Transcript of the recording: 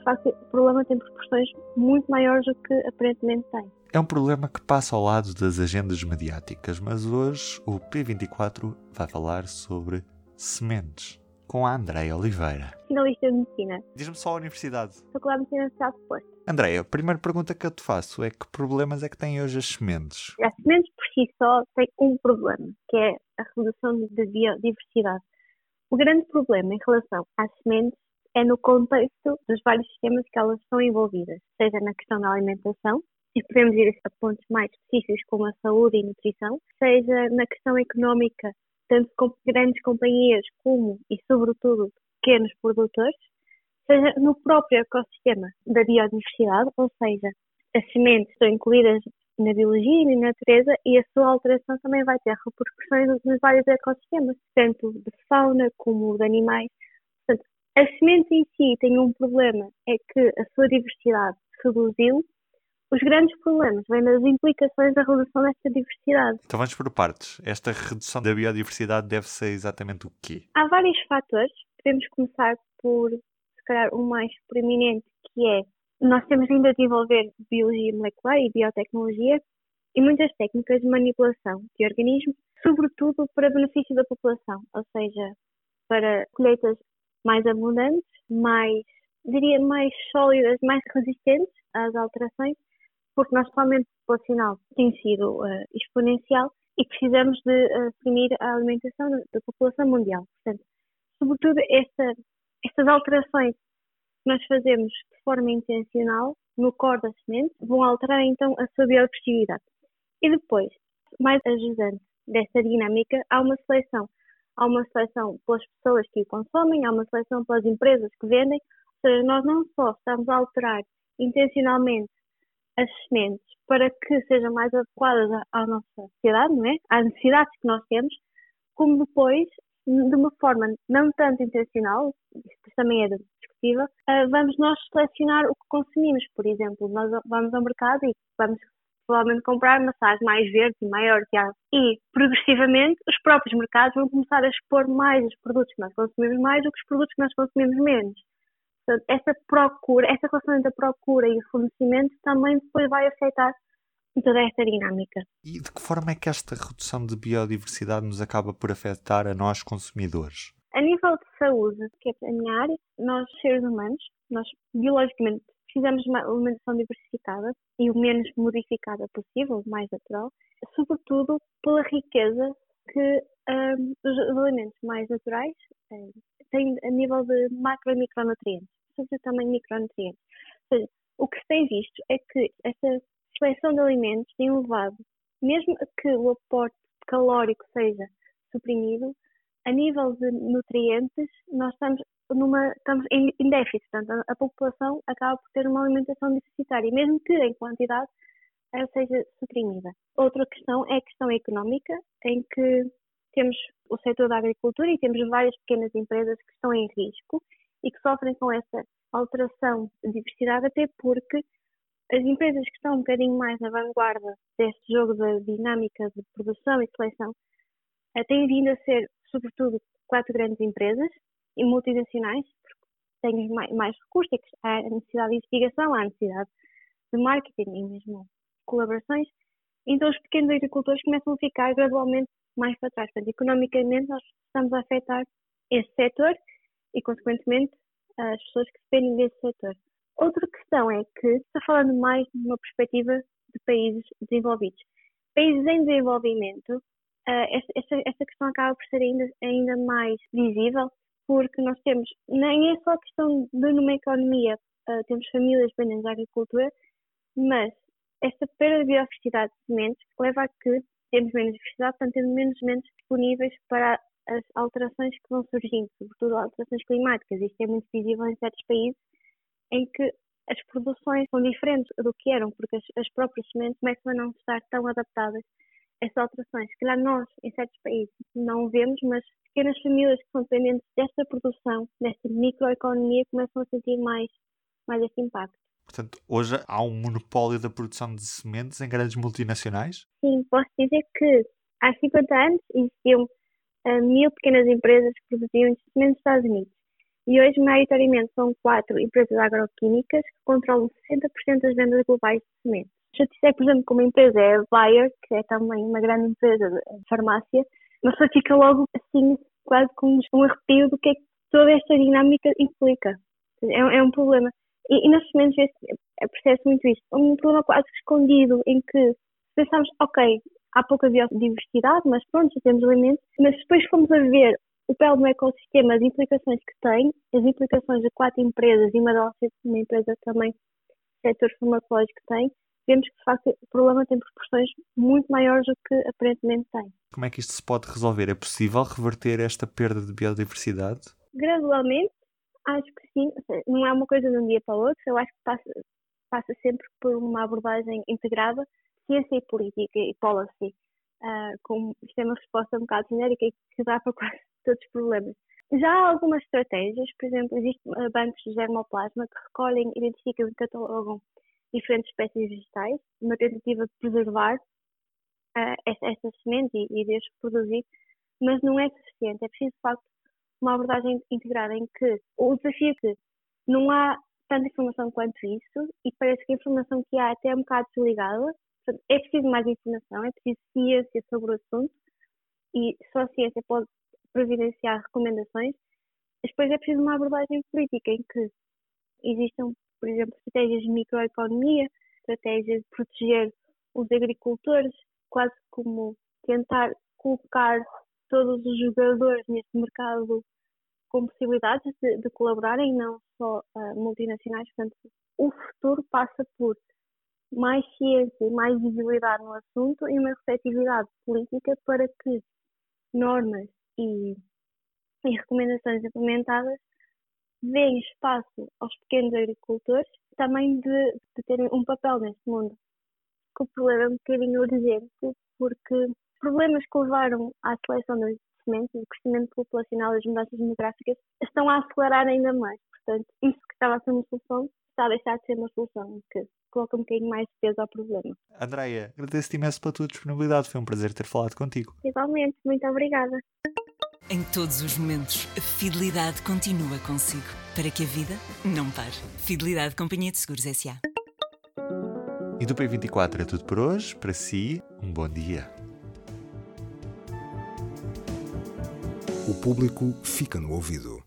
de facto, o problema tem proporções muito maiores do que aparentemente tem. É um problema que passa ao lado das agendas mediáticas, mas hoje o P24 vai falar sobre sementes com a Andréia Oliveira. Finalista de Medicina. Diz-me só a universidade. Faculdade de Medicina Social Suposto. Andréia, a primeira pergunta que eu te faço é que problemas é que têm hoje as sementes? As sementes por si só têm um problema, que é a redução da biodiversidade. O grande problema em relação às sementes é no contexto dos vários sistemas que elas estão envolvidas, seja na questão da alimentação, e podemos ir a pontos mais específicos como a saúde e nutrição, seja na questão económica, tanto com grandes companhias como e sobretudo pequenos produtores, seja no próprio ecossistema da biodiversidade, ou seja, as sementes estão incluídas na biologia e na natureza e a sua alteração também vai ter repercussões nos vários ecossistemas, tanto de fauna como de animais. As sementes em si têm um problema, é que a sua diversidade reduziu. Os grandes problemas vêm das implicações da redução desta diversidade. Então vamos por partes. Esta redução da biodiversidade deve ser exatamente o quê? Há vários fatores. Podemos começar por, se calhar, o mais preeminente, que é nós temos ainda a desenvolver biologia molecular e biotecnologia e muitas técnicas de manipulação de organismos, sobretudo para benefício da população, ou seja, para colheitas mais abundantes, mais, diria, mais sólidas, mais resistentes às alterações, porque nosso aumento populacional tem sido uh, exponencial e precisamos de uh, suprimir a alimentação da população mundial. Portanto, sobretudo esta, estas alterações que nós fazemos de forma intencional no core da semente vão alterar então a sua biodiversidade. E depois, mais ajudante desta dinâmica, há uma seleção. Há uma seleção pelas pessoas que o consomem, há uma seleção pelas empresas que vendem. Ou seja, nós não só estamos a alterar intencionalmente as sementes para que sejam mais adequadas à, nossa sociedade, não é? às necessidades que nós temos, como depois, de uma forma não tanto intencional, isto também é discutível, uh, vamos nós selecionar o que consumimos. Por exemplo, nós vamos ao mercado e vamos provavelmente comprar maçãs mais verdes e maiores e progressivamente os próprios mercados vão começar a expor mais os produtos que nós consumimos mais do que os produtos que nós consumimos menos. Portanto, essa procura, essa relação entre a procura e o fornecimento também depois vai afetar toda esta dinâmica. E de que forma é que esta redução de biodiversidade nos acaba por afetar a nós consumidores? A nível de saúde, que é a minha área, nós seres humanos, nós biologicamente de uma alimentação diversificada e o menos modificada possível, o mais natural, sobretudo pela riqueza que um, os, alimentos mais naturais um, têm a nível de macro e micronutrientes, sobretudo também micronutrientes. Ou seja, o que se tem visto é que esta seleção de alimentos tem levado, mesmo que o aporte calórico seja suprimido, a nível de nutrientes, nós estamos, numa, estamos em, em déficit. Portanto, a, a, população acaba por ter uma alimentação deficitária, mesmo que em quantidade ela seja suprimida. Outra questão é a questão económica, em que temos o setor da agricultura e temos várias pequenas empresas que estão em risco e que sofrem com essa alteração de diversidade, até porque as empresas que estão um bocadinho mais na vanguarda deste jogo da dinâmica de produção e seleção eh, têm vindo a ser sobretudo, quatro grandes empresas multinacionais, porque têm mais, mais recursos, há necessidade de investigação, há necessidade de marketing e mesmo colaborações. Então, os pequenos agricultores começam a ficar gradualmente mais para trás. Portanto, economicamente, nós estamos a afetar esse setor e, consequentemente, as pessoas que dependem desse setor. Outra questão é que está falando mais de uma perspectiva de países desenvolvidos. Países em desenvolvimento esta, esta, questão acaba por ser ainda, ainda mais visível, porque nós temos, nem é só questão de numa economia, uh, temos famílias dependentes da agricultura, mas esta perda de biodiversidade de sementes leva a que temos menos diversidade, portanto temos menos sementes disponíveis para as alterações que vão surgindo, sobretudo alterações climáticas. Isto é muito visível em certos países em que as produções são diferentes do que eram, porque as, as próprias sementes começam a não estar tão adaptadas essas alterações. Se calhar nós, em certos países, não vemos, mas pequenas famílias que são dependentes desta produção, desta microeconomia, começam a sentir mais, mais este impacto. Portanto, hoje há um monopólio da produção de sementes em grandes multinacionais? Sim, posso dizer que há 50 anos existiam uh, mil pequenas empresas que produziam sementes nos Estados Unidos. E hoje, maioritariamente, são quatro empresas agroquímicas que controlam 60% das vendas globais de sementes. Se eu disser, por exemplo, que uma empresa é a Bayer, que é também uma grande empresa de farmácia, mas só fica logo assim, quase com um arrepio do que é que toda esta dinâmica implica. É, é um problema. E, e nas sementes percebe-se muito isto. Um problema quase escondido em que pensamos, ok, há pouca biodiversidade, mas pronto, já temos alimentos, mas depois fomos a ver o papel do ecossistema, as implicações que tem, as implicações de quatro empresas e uma delas uma empresa também setor farmacológico tem, vemos que de facto o problema tem proporções muito maiores do que aparentemente tem. Como é que isto se pode resolver? É possível reverter esta perda de biodiversidade? Gradualmente, acho que sim. Não é uma coisa de um dia para o outro. Eu acho que passa, passa sempre por uma abordagem integrada, ciência e política e policy, uh, com isto é uma resposta um bocado genérica e que dá para quase todos os problemas. Já há algumas estratégias, por exemplo, existem bancos de germoplasma que recolhem, identificam e catalogam diferentes espécies vegetais, uma tentativa de preservar uh, estas sementes e, e de as reproduzir, mas não é suficiente. É preciso, de facto, uma abordagem integrada em que o desafio é que não há tanta informação quanto isso e parece que a informação que há até é um bocado desligada. É preciso mais informação, é preciso ciência sobre o assunto e só a ciência pode providenciar recomendações. Depois é preciso uma abordagem política em que existam, por exemplo, estratégias de microeconomia, estratégias de proteger os agricultores, quase como tentar colocar todos os jogadores neste mercado com possibilidades de, de colaborarem, não só uh, multinacionais. Portanto, o futuro passa por mais ciência e mais visibilidade no assunto e uma receptividade política para que normas e, e recomendações implementadas deem espaço aos pequenos agricultores também de, de terem um papel neste mundo. Que o problema é um bocadinho urgente, porque problemas que levaram à seleção das sementes, o crescimento populacional e as mudanças demográficas estão a acelerar ainda mais. Portanto, isso que estava a ser uma solução está a deixar de ser uma solução, que coloca um bocadinho mais peso ao problema. Andreia, agradeço-te imenso pela tua disponibilidade, foi um prazer ter falado contigo. Igualmente, muito obrigada. Em todos os momentos, a fidelidade continua consigo, para que a vida não pare. Fidelidade Companhia de Seguros S.A. E do P24 é tudo por hoje. Para si, um bom dia. O público fica no ouvido.